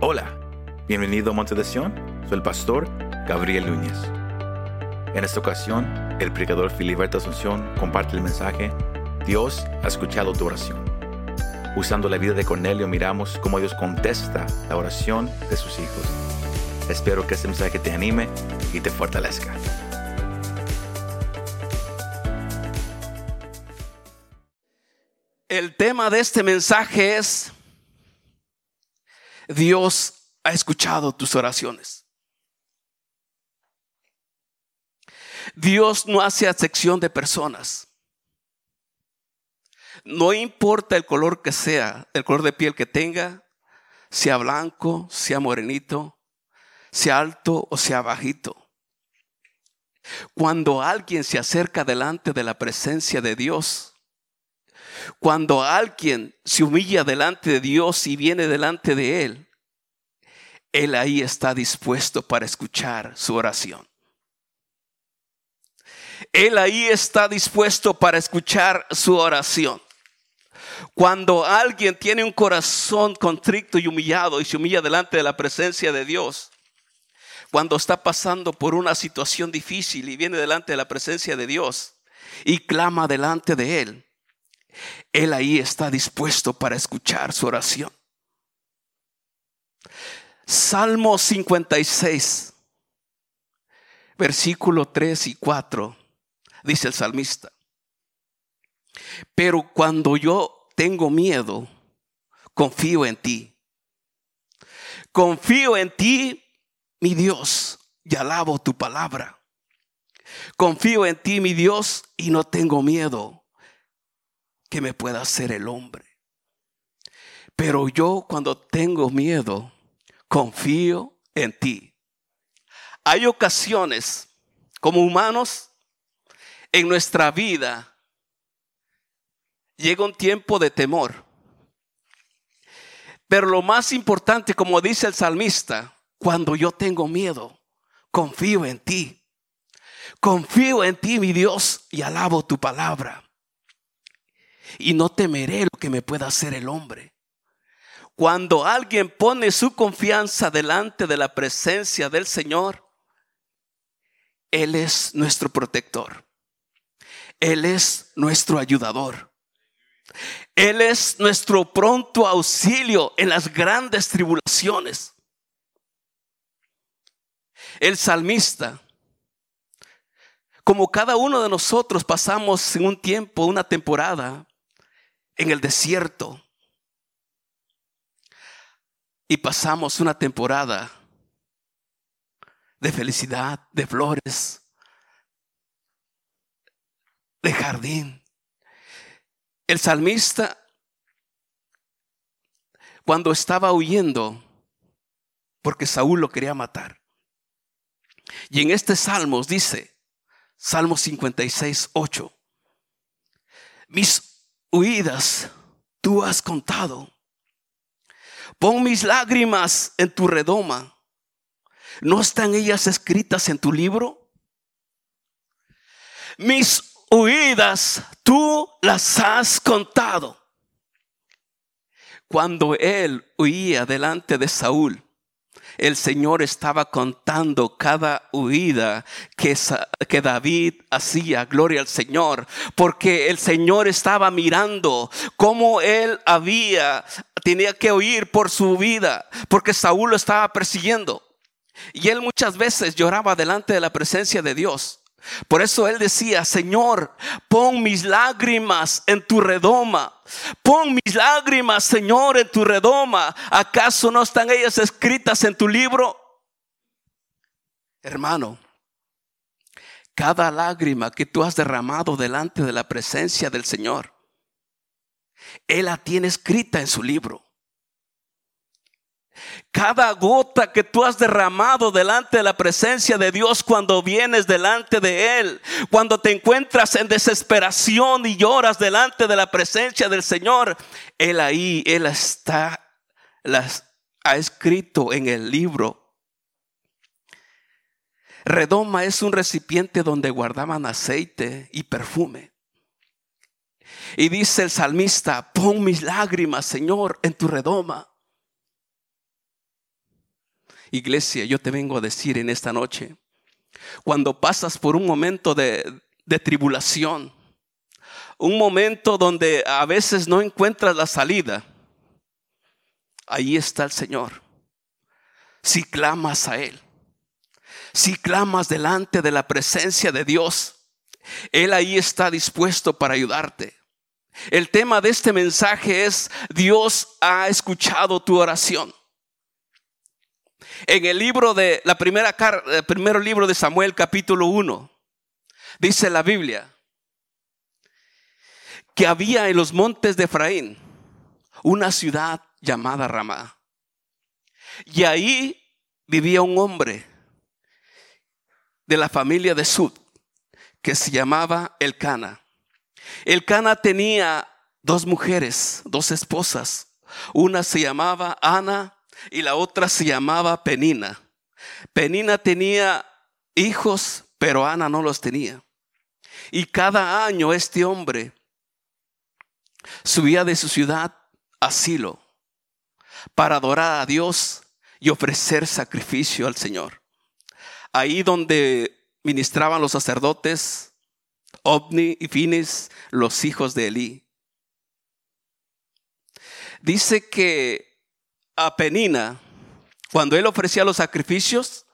Hola, bienvenido a Monte de Sion, soy el pastor Gabriel Núñez. En esta ocasión, el predicador Filiberto Asunción comparte el mensaje Dios ha escuchado tu oración. Usando la vida de Cornelio miramos cómo Dios contesta la oración de sus hijos. Espero que este mensaje te anime y te fortalezca. El tema de este mensaje es Dios ha escuchado tus oraciones. Dios no hace acepción de personas. No importa el color que sea, el color de piel que tenga, sea blanco, sea morenito, sea alto o sea bajito. Cuando alguien se acerca delante de la presencia de Dios, cuando alguien se humilla delante de Dios y viene delante de Él, Él ahí está dispuesto para escuchar su oración. Él ahí está dispuesto para escuchar su oración. Cuando alguien tiene un corazón contrito y humillado y se humilla delante de la presencia de Dios, cuando está pasando por una situación difícil y viene delante de la presencia de Dios y clama delante de Él, Él ahí está dispuesto para escuchar su oración. Salmo 56, versículo 3 y 4, dice el salmista. Pero cuando yo tengo miedo, confío en ti. Confío en ti, mi Dios, y alabo tu palabra. Confío en ti, mi Dios, y no tengo miedo que me pueda hacer el hombre. Pero yo cuando tengo miedo, confío en ti. Hay ocasiones como humanos en nuestra vida llega un tiempo de temor. Pero lo más importante, como dice el salmista, cuando yo tengo miedo, confío en ti. Confío en ti, mi Dios, y alabo tu palabra. Y no temeré lo que me pueda hacer el hombre. Cuando alguien pone su confianza delante de la presencia del Señor, Él es nuestro protector. Él es nuestro ayudador. Él es nuestro pronto auxilio en las grandes tribulaciones. El salmista, como cada uno de nosotros pasamos en un tiempo, una temporada en el desierto, y pasamos una temporada de felicidad, de flores, de jardín. El salmista, cuando estaba huyendo, porque Saúl lo quería matar, y en este Salmos dice, Salmo 56, 8, mis huidas tú has contado Pon mis lágrimas en tu redoma. ¿No están ellas escritas en tu libro? Mis huidas tú las has contado. Cuando él huía delante de Saúl, el Señor estaba contando cada huida que, que, David hacía, gloria al Señor, porque el Señor estaba mirando cómo él había, tenía que huir por su vida, porque Saúl lo estaba persiguiendo. Y él muchas veces lloraba delante de la presencia de Dios. Por eso él decía, Señor, pon mis lágrimas en tu redoma. Pon mis lágrimas, Señor, en tu redoma. ¿Acaso no están ellas escritas en tu libro? Hermano, cada lágrima que tú has derramado delante de la presencia del Señor, Él la tiene escrita en su libro. Cada gota que tú has derramado delante de la presencia de Dios cuando vienes delante de Él, cuando te encuentras en desesperación y lloras delante de la presencia del Señor, Él ahí, Él está, las ha escrito en el libro. Redoma es un recipiente donde guardaban aceite y perfume. Y dice el salmista, pon mis lágrimas, Señor, en tu redoma. Iglesia, yo te vengo a decir en esta noche, cuando pasas por un momento de, de tribulación, un momento donde a veces no encuentras la salida, ahí está el Señor. Si clamas a Él, si clamas delante de la presencia de Dios, Él ahí está dispuesto para ayudarte. El tema de este mensaje es, Dios ha escuchado tu oración. En el libro de la primera el primer libro de Samuel capítulo 1 dice la Biblia que había en los montes de Efraín una ciudad llamada Ramá. Y ahí vivía un hombre de la familia de Sud que se llamaba Elcana. Elcana tenía dos mujeres, dos esposas. Una se llamaba Ana y la otra se llamaba Penina. Penina tenía hijos, pero Ana no los tenía. Y cada año este hombre subía de su ciudad a Silo para adorar a Dios y ofrecer sacrificio al Señor. Ahí donde ministraban los sacerdotes, Ovni y Fines, los hijos de Elí. Dice que a Penina, cuando él ofrecía los sacrificios,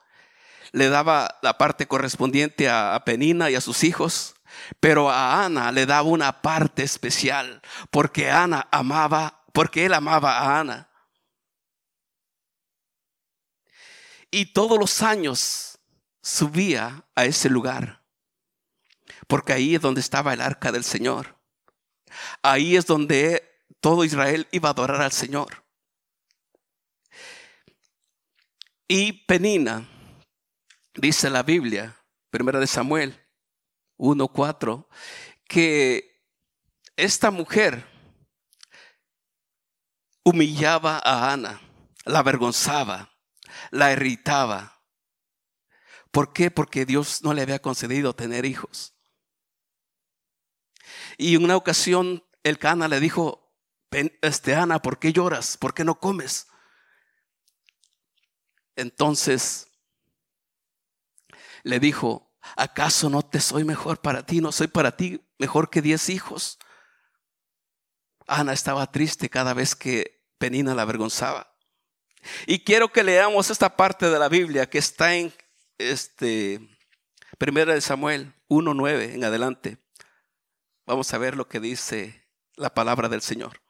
le daba la parte correspondiente a Penina y a sus hijos, pero a Ana le daba una parte especial, porque Ana amaba, porque él amaba a Ana. Y todos los años subía a ese lugar porque ahí es donde estaba el arca del Señor. Ahí es donde todo Israel iba a adorar al Señor. Y Penina, dice la Biblia, primera de Samuel 1.4, que esta mujer humillaba a Ana, la avergonzaba, la irritaba. ¿Por qué? Porque Dios no le había concedido tener hijos. Y en una ocasión el Cana le dijo, este Ana, ¿por qué lloras? ¿Por qué no comes? Entonces le dijo, ¿acaso no te soy mejor para ti? ¿No soy para ti mejor que diez hijos? Ana estaba triste cada vez que Penina la avergonzaba. Y quiero que leamos esta parte de la Biblia que está en este Primera de Samuel 1:9 en adelante. Vamos a ver lo que dice la palabra del Señor.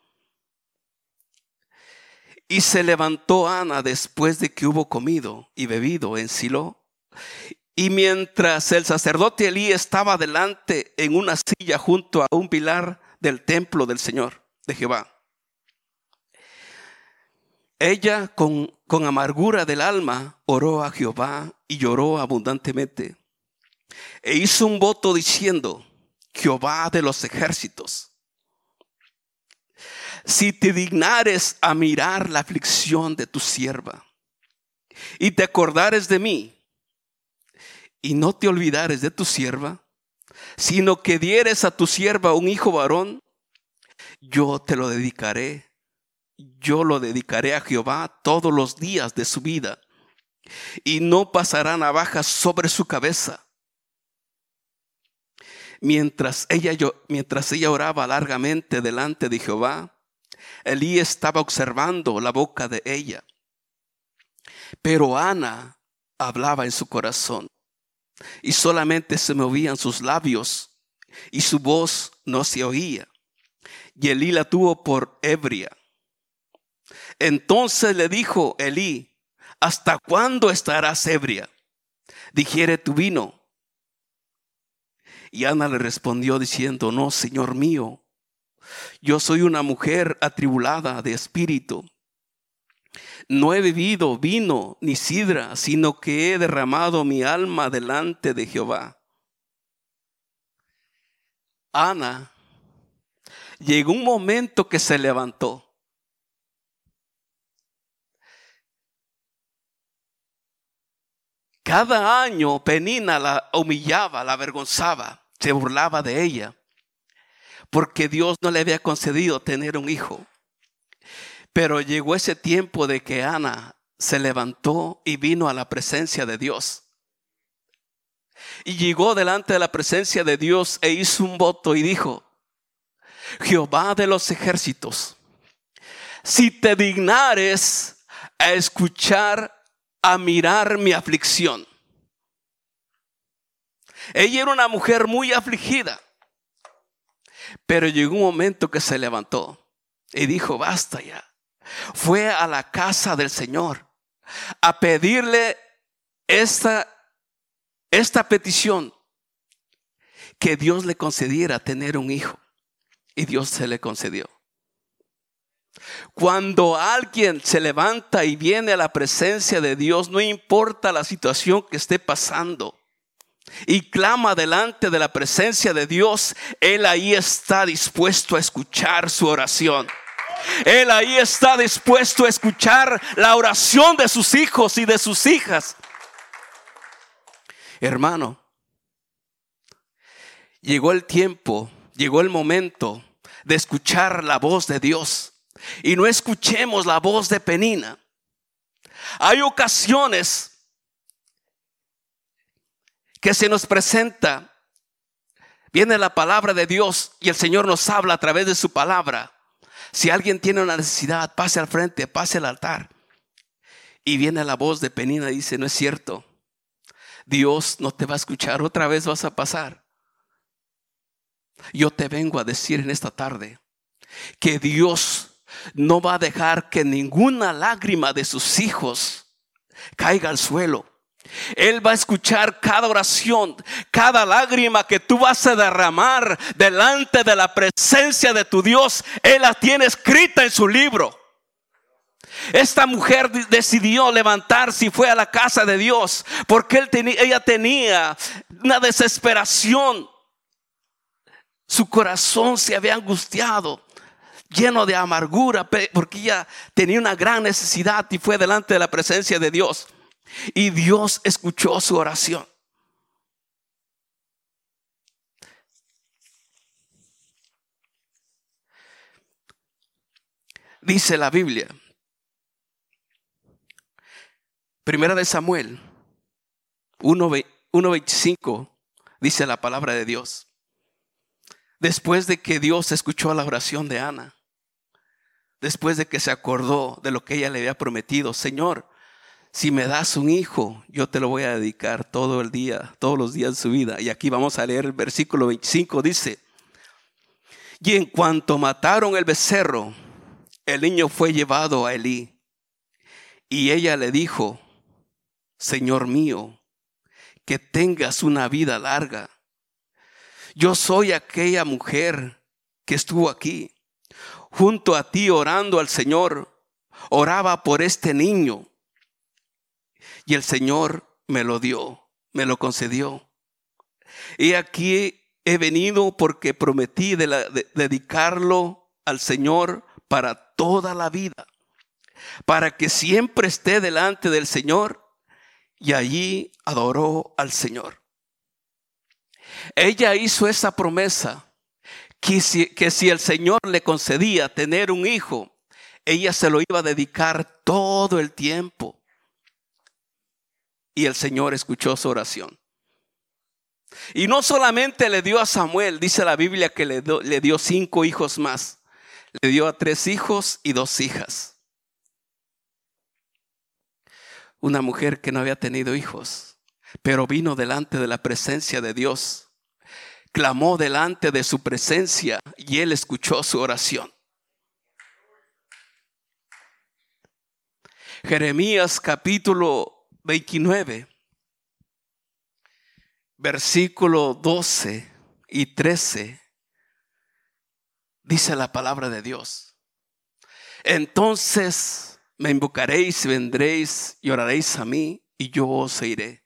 Y se levantó Ana después de que hubo comido y bebido en Silo. Y mientras el sacerdote Elí estaba delante en una silla junto a un pilar del templo del Señor, de Jehová. Ella con, con amargura del alma oró a Jehová y lloró abundantemente. E hizo un voto diciendo, Jehová de los ejércitos. Si te dignares a mirar la aflicción de tu sierva y te acordares de mí y no te olvidares de tu sierva, sino que dieres a tu sierva un hijo varón, yo te lo dedicaré. Yo lo dedicaré a Jehová todos los días de su vida y no pasará navaja sobre su cabeza Mientras ella, mientras ella oraba largamente delante de Jehová, Elí estaba observando la boca de ella. Pero Ana hablaba en su corazón y solamente se movían sus labios y su voz no se oía. Y Elí la tuvo por ebria. Entonces le dijo Elí, ¿hasta cuándo estarás ebria? Digiere tu vino. Y Ana le respondió diciendo, no, Señor mío, yo soy una mujer atribulada de espíritu. No he bebido vino ni sidra, sino que he derramado mi alma delante de Jehová. Ana llegó un momento que se levantó. Cada año Penina la humillaba, la avergonzaba se burlaba de ella, porque Dios no le había concedido tener un hijo. Pero llegó ese tiempo de que Ana se levantó y vino a la presencia de Dios. Y llegó delante de la presencia de Dios e hizo un voto y dijo, Jehová de los ejércitos, si te dignares a escuchar, a mirar mi aflicción. Ella era una mujer muy afligida, pero llegó un momento que se levantó y dijo, basta ya. Fue a la casa del Señor a pedirle esta, esta petición, que Dios le concediera tener un hijo. Y Dios se le concedió. Cuando alguien se levanta y viene a la presencia de Dios, no importa la situación que esté pasando, y clama delante de la presencia de Dios, Él ahí está dispuesto a escuchar su oración. Él ahí está dispuesto a escuchar la oración de sus hijos y de sus hijas. Hermano, llegó el tiempo, llegó el momento de escuchar la voz de Dios y no escuchemos la voz de Penina. Hay ocasiones que se nos presenta, viene la palabra de Dios y el Señor nos habla a través de su palabra. Si alguien tiene una necesidad, pase al frente, pase al altar. Y viene la voz de Penina y dice, no es cierto. Dios no te va a escuchar, otra vez vas a pasar. Yo te vengo a decir en esta tarde que Dios no va a dejar que ninguna lágrima de sus hijos caiga al suelo. Él va a escuchar cada oración, cada lágrima que tú vas a derramar delante de la presencia de tu Dios. Él la tiene escrita en su libro. Esta mujer decidió levantarse y fue a la casa de Dios porque ella tenía una desesperación. Su corazón se había angustiado, lleno de amargura, porque ella tenía una gran necesidad y fue delante de la presencia de Dios. Y Dios escuchó su oración. Dice la Biblia. Primera de Samuel 1.25 dice la palabra de Dios. Después de que Dios escuchó la oración de Ana, después de que se acordó de lo que ella le había prometido, Señor, si me das un hijo, yo te lo voy a dedicar todo el día, todos los días de su vida. Y aquí vamos a leer el versículo 25, dice, y en cuanto mataron el becerro, el niño fue llevado a Elí. Y ella le dijo, Señor mío, que tengas una vida larga. Yo soy aquella mujer que estuvo aquí, junto a ti orando al Señor. Oraba por este niño y el Señor me lo dio, me lo concedió. Y aquí he venido porque prometí dedicarlo al Señor para toda la vida, para que siempre esté delante del Señor. Y allí adoró al Señor. Ella hizo esa promesa que si, el Señor le concedía tener un hijo, ella se lo iba a dedicar todo el tiempo y el Señor escuchó su oración. Y no solamente le dio a Samuel, dice la Biblia que le, le dio cinco hijos más. Le dio a tres hijos y dos hijas. Una mujer que no había tenido hijos, pero vino delante de la presencia de Dios. Clamó delante de su presencia y él escuchó su oración. Jeremías capítulo 29, versículo 12 y 13, dice la palabra de Dios. Entonces me invocaréis vendréis y oraréis a mí y yo os iré.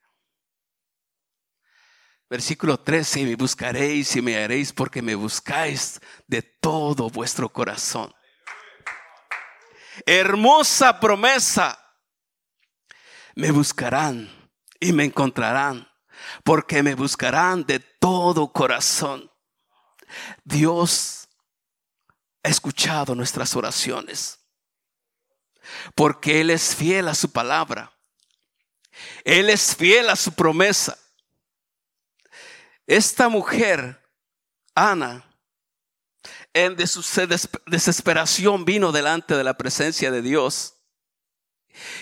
Versículo 13, me buscaréis y me haréis porque me buscáis de todo vuestro corazón. Hermosa promesa me buscarán y me encontrarán, porque me buscarán de todo corazón. Dios ha escuchado nuestras oraciones. porque Él es fiel a su palabra. Él es fiel a su promesa. Esta mujer, Ana, en de su desesperación vino delante de la presencia de Dios.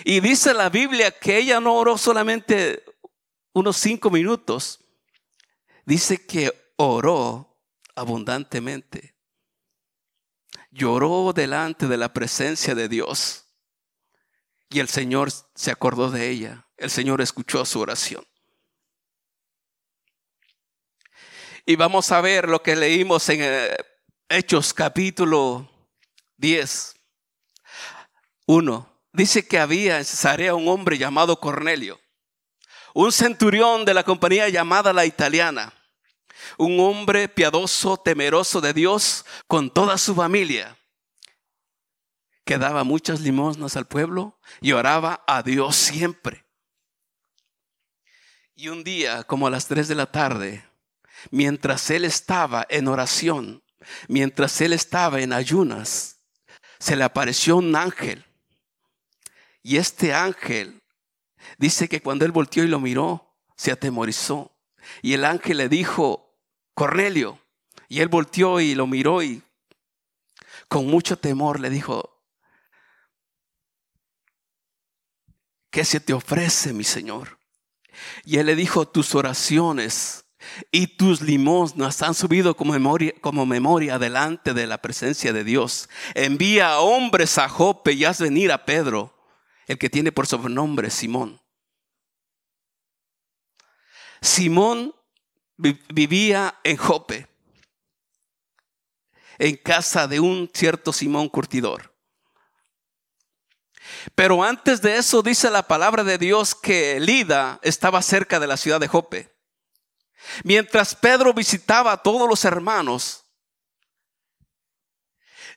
Y dice la Biblia que ella no oró solamente unos cinco minutos. Dice que oró abundantemente. Lloró delante de la presencia de Dios. Y el Señor se acordó de ella. El Señor escuchó su oración. Y vamos a ver lo que leímos en eh, Hechos capítulo 10. 1. Dice que había en Cesarea un hombre llamado Cornelio, un centurión de la compañía llamada la italiana, un hombre piadoso, temeroso de Dios, con toda su familia, que daba muchas limosnas al pueblo y oraba a Dios siempre. Y un día, como a las tres de la tarde, mientras él estaba en oración, mientras él estaba en ayunas, se le apareció un ángel. Y este ángel dice que cuando él volteó y lo miró, se atemorizó. Y el ángel le dijo, Cornelio. Y él volteó y lo miró y con mucho temor le dijo, ¿qué se te ofrece, mi Señor? Y él le dijo, tus oraciones y tus limosnas han subido como memoria, como memoria delante de la presencia de Dios. Envía hombres a Jope y haz venir a Pedro, el que tiene por sobrenombre Simón. Simón vivía en Jope, en casa de un cierto Simón curtidor. Pero antes de eso dice la palabra de Dios que Lida estaba cerca de la ciudad de Jope. Mientras Pedro visitaba a todos los hermanos,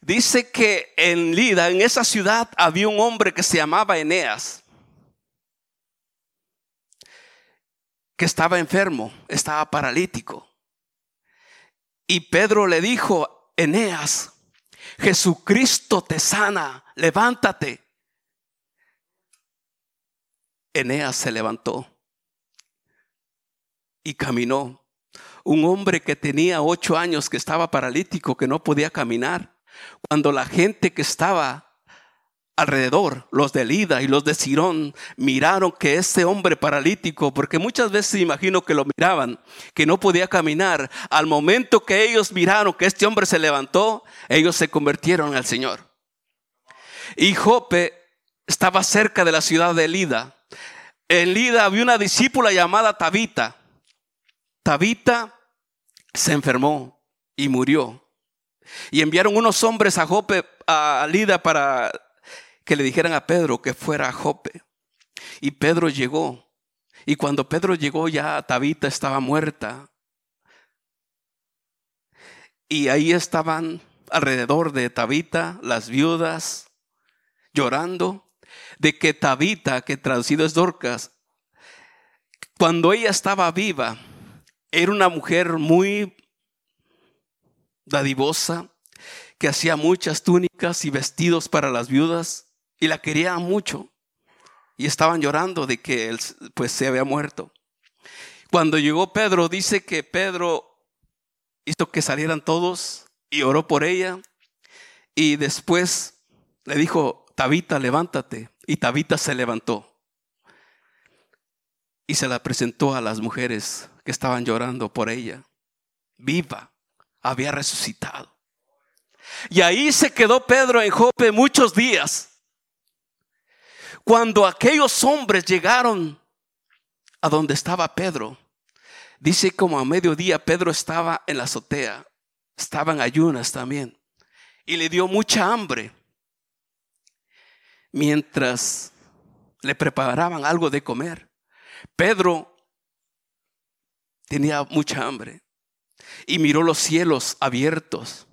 dice que en Lida, en esa ciudad, había un hombre que se llamaba Eneas, que estaba enfermo, estaba paralítico. Y Pedro le dijo, Eneas, Jesucristo te sana, levántate. Eneas se levantó y caminó. Un hombre que tenía ocho años, que estaba paralítico, que no podía caminar. Cuando la gente que estaba alrededor, los de Lida y los de Sirón, miraron que ese hombre paralítico, porque muchas veces imagino que lo miraban, que no podía caminar, al momento que ellos miraron que este hombre se levantó, ellos se convirtieron al Señor. Y Jope estaba cerca de la ciudad de Lida. En Lida había una discípula llamada Tabita. Tabita se enfermó y murió. Y enviaron unos hombres a Jope, a Lida, para que le dijeran a Pedro que fuera a Jope. Y Pedro llegó. Y cuando Pedro llegó ya Tabita estaba muerta. Y ahí estaban alrededor de Tabita las viudas llorando de que Tabita, que traducido es Dorcas, cuando ella estaba viva, era una mujer muy dadivosa, que hacía muchas túnicas y vestidos para las viudas y la quería mucho. Y estaban llorando de que él pues se había muerto. Cuando llegó Pedro, dice que Pedro hizo que salieran todos y oró por ella. Y después le dijo, Tabita, levántate. Y Tabita se levantó. Y se la presentó a las mujeres que estaban llorando por ella. Viva, había resucitado. Y ahí se quedó Pedro en Jope muchos días. Cuando aquellos hombres llegaron a donde estaba Pedro, dice como a mediodía Pedro estaba en la azotea, estaba en ayunas también, y le dio mucha hambre. Mientras le preparaban algo de comer, Pedro tenía mucha hambre y miró los cielos abiertos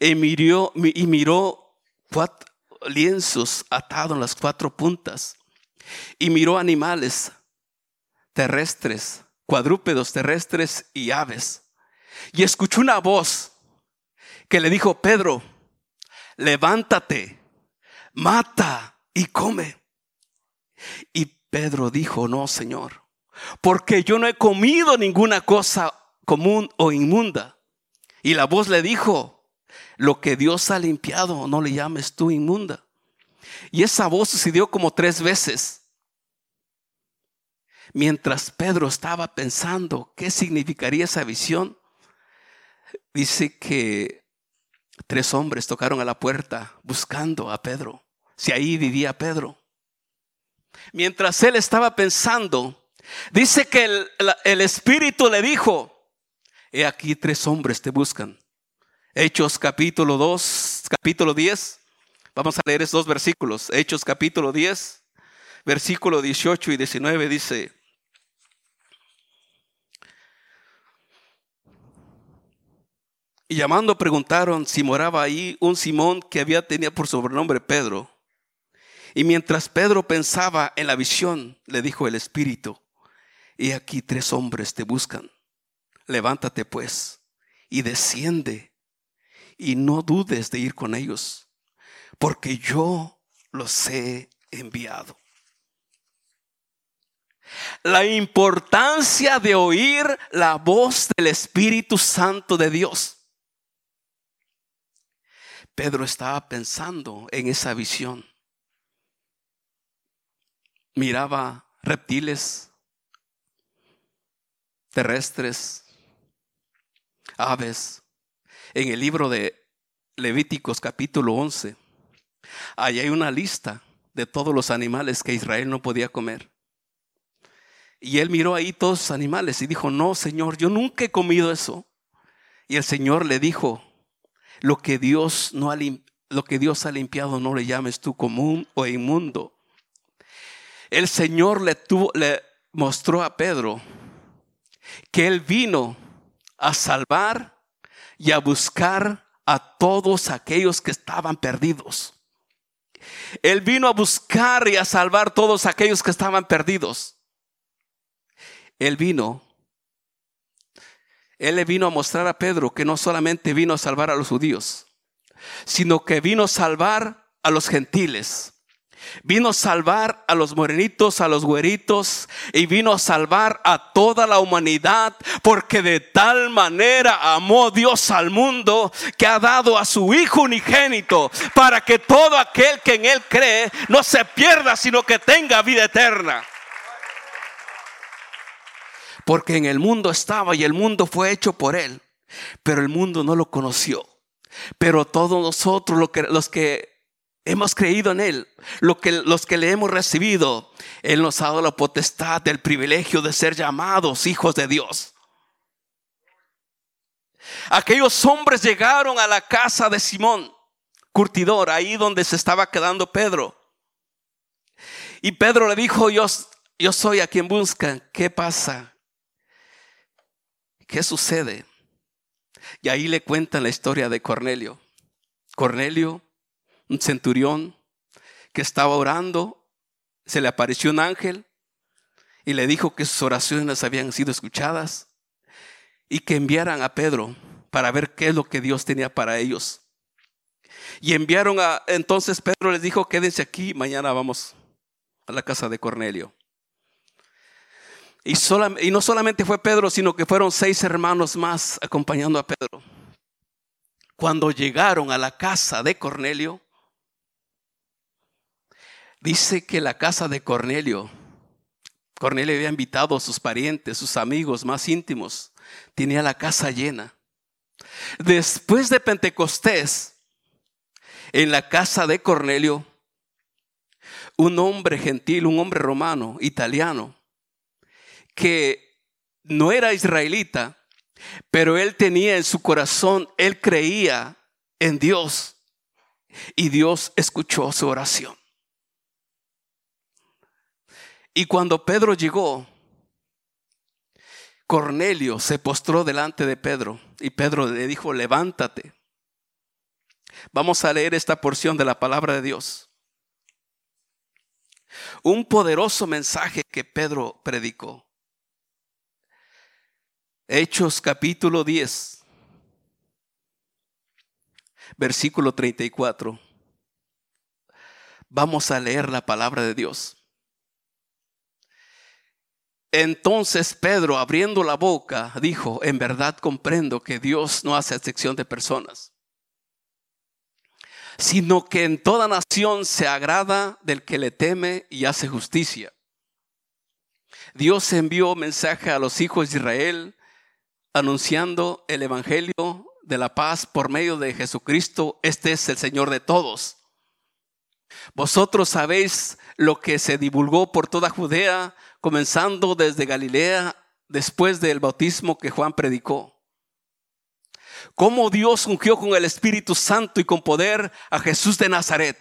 y miró, y miró cuatro lienzos atados en las cuatro puntas y miró animales terrestres, cuadrúpedos terrestres y aves. Y escuchó una voz que le dijo, Pedro, levántate, mata y come. Y Pedro dijo, no, Señor, porque yo no he comido ninguna cosa común o inmunda. Y la voz le dijo, lo que Dios ha limpiado, no le llames tú inmunda. Y esa voz sucedió como tres veces. Mientras Pedro estaba pensando qué significaría esa visión, dice que tres hombres tocaron a la puerta buscando a Pedro, si ahí vivía Pedro. Mientras él estaba pensando, dice que el, Espíritu le dijo, he aquí tres hombres te buscan. Hechos capítulo 2, capítulo 10. Vamos a leer esos dos versículos. Hechos capítulo 10, versículo 18 y 19 dice, Y llamando preguntaron si moraba ahí un Simón que había tenido por sobrenombre Pedro. Y mientras Pedro pensaba en la visión, le dijo el Espíritu, y aquí tres hombres te buscan. Levántate pues y desciende y no dudes de ir con ellos, porque yo los he enviado. La importancia de oír la voz del Espíritu Santo de Dios. Pedro estaba pensando en esa visión. Miraba reptiles, terrestres, aves. En el libro de Levíticos capítulo 11, ahí hay una lista de todos los animales que Israel no podía comer. Y él miró ahí todos los animales y dijo, no, Señor, yo nunca he comido eso. Y el Señor le dijo, lo que Dios no ha, lo que Dios ha limpiado no le llames tú común o inmundo. El Señor le, tuvo, le mostró a Pedro que Él vino a salvar y a buscar a todos aquellos que estaban perdidos. Él vino a buscar y a salvar todos aquellos que estaban perdidos. Él vino él le vino a mostrar a Pedro que no solamente vino a salvar a los judíos, sino que vino a salvar a los gentiles. Vino a salvar a los morenitos, a los güeritos y vino a salvar a toda la humanidad porque de tal manera amó Dios al mundo que ha dado a su Hijo unigénito para que todo aquel que en Él cree no se pierda sino que tenga vida eterna porque en el mundo estaba y el mundo fue hecho por él, pero el mundo no lo conoció. Pero todos nosotros los que hemos creído en Él, que, los que le hemos recibido, Él nos ha dado la potestad del privilegio de ser llamados hijos de Dios. Aquellos hombres llegaron a la casa de Simón, curtidor, ahí donde se estaba quedando Pedro. Y Pedro le dijo, yo, yo soy a quien buscan. ¿Qué pasa? ¿Qué sucede? Y ahí le cuentan la historia de Cornelio. Cornelio, un centurión que estaba orando, se le apareció un ángel y le dijo que sus oraciones habían sido escuchadas y que enviaran a Pedro para ver qué es lo que Dios tenía para ellos. Y enviaron a, entonces Pedro les dijo, quédense aquí, mañana vamos a la casa de Cornelio. Y, no solamente fue Pedro, sino que fueron seis hermanos más acompañando a Pedro. Cuando llegaron a la casa de Cornelio, dice que la casa de Cornelio, Cornelio había invitado a sus parientes, sus amigos más íntimos, tenía la casa llena. Después de Pentecostés, en la casa de Cornelio, un hombre gentil, un hombre romano, italiano, que no era israelita, pero él tenía en su corazón, él creía en Dios y Dios escuchó su oración. Y cuando Pedro llegó, Cornelio se postró delante de Pedro y Pedro le dijo, levántate. Vamos a leer esta porción de la palabra de Dios. Un poderoso mensaje que Pedro predicó. Hechos capítulo 10, versículo 34. Vamos a leer la palabra de Dios. Entonces Pedro, abriendo la boca, dijo, en verdad comprendo que Dios no hace excepción de personas, sino que en toda nación se agrada del que le teme y hace justicia. Dios envió mensaje a los hijos de Israel anunciando el Evangelio de la paz por medio de Jesucristo. Este es el Señor de todos. Vosotros sabéis lo que se divulgó por toda Judea, comenzando desde Galilea, después del bautismo que Juan predicó. Cómo Dios ungió con el Espíritu Santo y con poder a Jesús de Nazaret.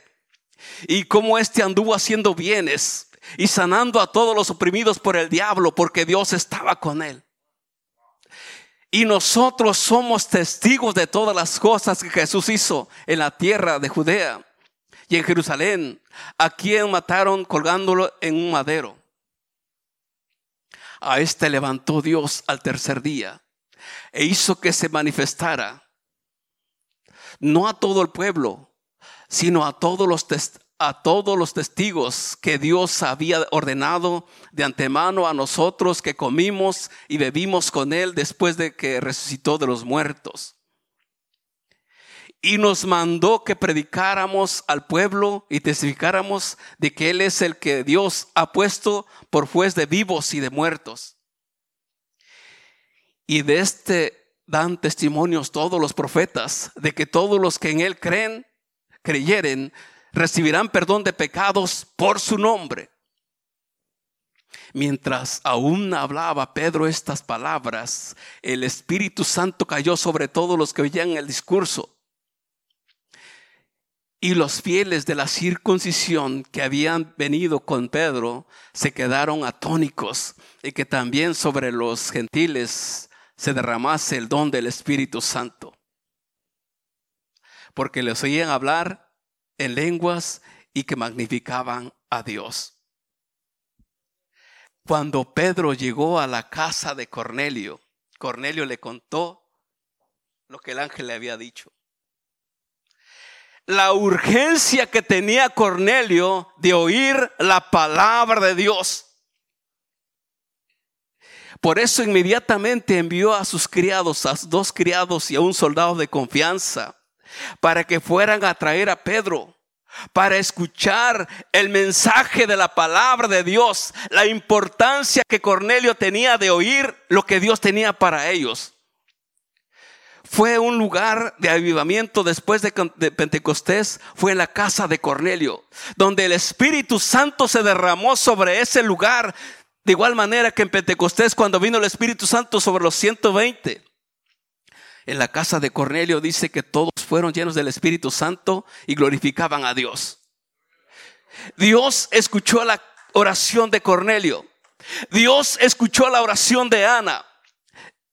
Y cómo éste anduvo haciendo bienes y sanando a todos los oprimidos por el diablo, porque Dios estaba con él. Y nosotros somos testigos de todas las cosas que Jesús hizo en la tierra de Judea y en Jerusalén, a quien mataron colgándolo en un madero. A este levantó Dios al tercer día e hizo que se manifestara, no a todo el pueblo, sino a todos los, a todos los testigos que Dios había ordenado de antemano a nosotros que comimos y bebimos con Él después de que resucitó de los muertos. Y nos mandó que predicáramos al pueblo y testificáramos de que Él es el que Dios ha puesto por juez de vivos y de muertos. Y de este dan testimonios todos los profetas, de que todos los que en Él creen, creyeren, recibirán perdón de pecados por su nombre. Mientras aún hablaba Pedro estas palabras, el Espíritu Santo cayó sobre todos los que oían el discurso. Y los fieles de la circuncisión que habían venido con Pedro se quedaron atónicos y que también sobre los gentiles se derramase el don del Espíritu Santo. Porque les oían hablar en lenguas y que magnificaban a Dios. Cuando Pedro llegó a la casa de Cornelio, Cornelio le contó lo que el ángel le había dicho. La urgencia que tenía Cornelio de oír la palabra de Dios. Por eso inmediatamente envió a sus criados, a dos criados y a un soldado de confianza para que fueran a traer a Pedro para escuchar el mensaje de la palabra de Dios, la importancia que Cornelio tenía de oír lo que Dios tenía para ellos. Fue un lugar de avivamiento después de, Pentecostés, fue en la casa de Cornelio, donde el Espíritu Santo se derramó sobre ese lugar, de igual manera que en Pentecostés cuando vino el Espíritu Santo sobre los 120 en la casa de Cornelio dice que todos fueron llenos del Espíritu Santo y glorificaban a Dios. Dios escuchó la oración de Cornelio. Dios escuchó la oración de Ana.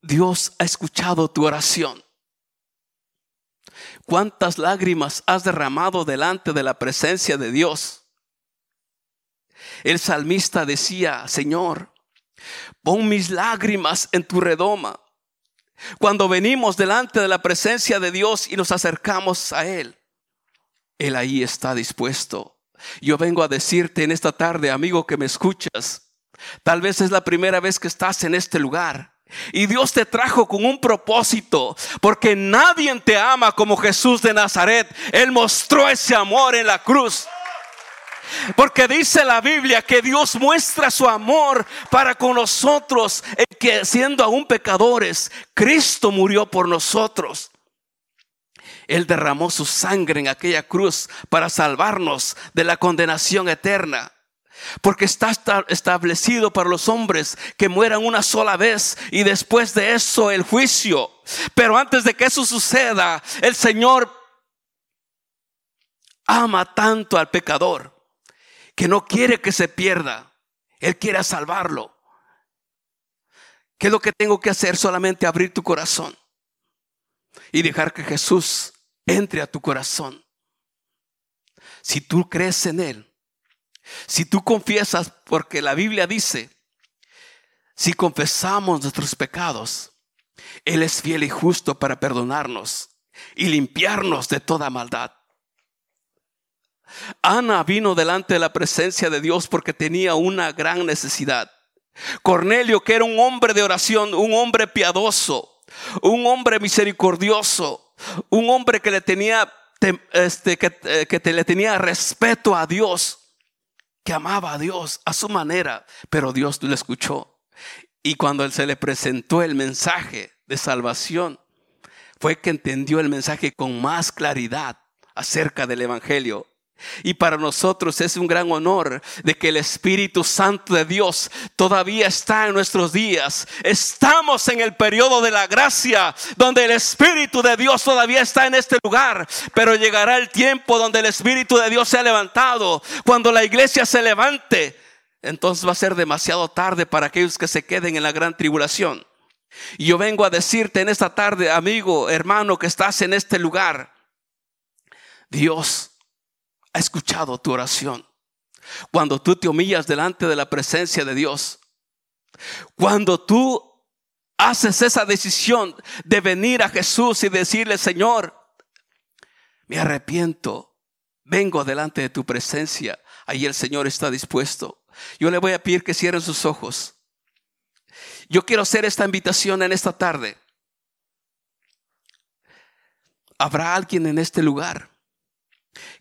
Dios ha escuchado tu oración. ¿Cuántas lágrimas has derramado delante de la presencia de Dios? El salmista decía, Señor, pon mis lágrimas en tu redoma cuando venimos delante de la presencia de Dios y nos acercamos a Él, Él ahí está dispuesto. Yo vengo a decirte en esta tarde, amigo que me escuchas, tal vez es la primera vez que estás en este lugar. Y Dios te trajo con un propósito, porque nadie te ama como Jesús de Nazaret. Él mostró ese amor en la cruz. Porque dice la Biblia que Dios muestra su amor para con nosotros, que siendo aún pecadores, Cristo murió por nosotros. Él derramó su sangre en aquella cruz para salvarnos de la condenación eterna. Porque está establecido para los hombres que mueran una sola vez y después de eso el juicio. Pero antes de que eso suceda, el Señor ama tanto al pecador que no quiere que se pierda. Él quiere salvarlo. ¿Qué es lo que tengo que hacer? Solamente abrir tu corazón y dejar que Jesús entre a tu corazón. Si tú crees en Él, si tú confiesas, porque la Biblia dice, si confesamos nuestros pecados, Él es fiel y justo para perdonarnos y limpiarnos de toda maldad. Ana vino delante de la presencia de Dios porque tenía una gran necesidad. Cornelio, que era un hombre de oración, un hombre piadoso, un hombre misericordioso, un hombre que le tenía, este, que, eh, que le tenía respeto a Dios, que amaba a Dios a su manera, pero Dios lo escuchó. Y cuando él se le presentó el mensaje de salvación, fue que entendió el mensaje con más claridad acerca del Evangelio. Y para nosotros es un gran honor de que el Espíritu Santo de Dios todavía está en nuestros días. Estamos en el periodo de la gracia donde el Espíritu de Dios todavía está en este lugar. Pero llegará el tiempo donde el Espíritu de Dios se ha levantado. Cuando la iglesia se levante, entonces va a ser demasiado tarde para aquellos que se queden en la gran tribulación. Y yo vengo a decirte en esta tarde, amigo, hermano, que estás en este lugar. Dios ha escuchado tu oración. Cuando tú te humillas delante de la presencia de Dios. Cuando tú haces esa decisión de venir a Jesús y decirle, Señor, me arrepiento, vengo delante de tu presencia. Ahí el Señor está dispuesto. Yo le voy a pedir que cierren sus ojos. Yo quiero hacer esta invitación en esta tarde. ¿Habrá alguien en este lugar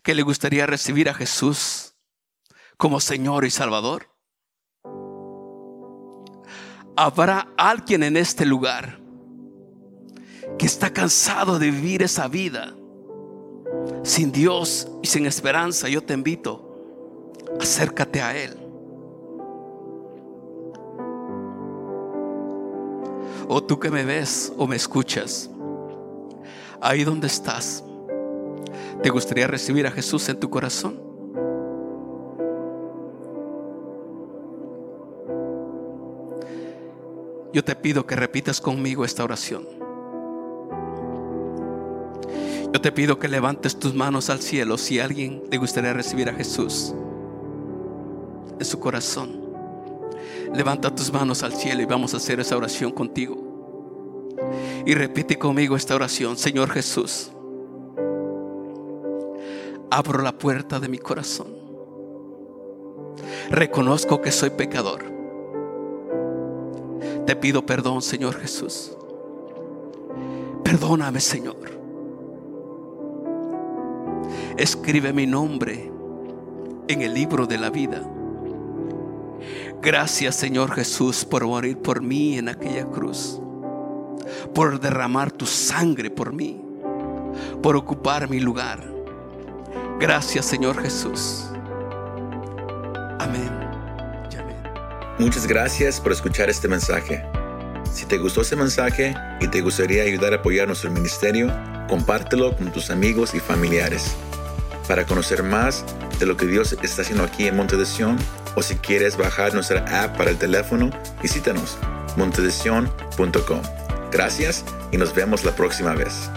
que le gustaría recibir a Jesús como Señor y Salvador? ¿Habrá alguien en este lugar que está cansado de vivir esa vida sin Dios y sin esperanza? Yo te invito, acércate a Él. O tú que me ves o me escuchas, ahí donde estás, ¿te gustaría recibir a Jesús en tu corazón? Yo te pido que repitas conmigo esta oración. Yo te pido que levantes tus manos al cielo si alguien le gustaría recibir a Jesús en su corazón. Levanta tus manos al cielo y vamos a hacer esa oración contigo. Y repite conmigo esta oración, Señor Jesús. Abro la puerta de mi corazón. Reconozco que soy pecador. Te pido perdón, Señor Jesús. Perdóname, Señor. Escribe mi nombre en el libro de la vida Gracias Señor Jesús por morir por mí en aquella cruz, por derramar tu sangre por mí, por ocupar mi lugar. Gracias Señor Jesús. Amén. amén. Muchas gracias por escuchar este mensaje. Si te gustó ese mensaje y te gustaría ayudar a apoyar nuestro ministerio, compártelo con tus amigos y familiares. Para conocer más de lo que Dios está haciendo aquí en Monte de o si quieres bajar nuestra app para el teléfono, visítanos montedesion.com. Gracias y nos vemos la próxima vez.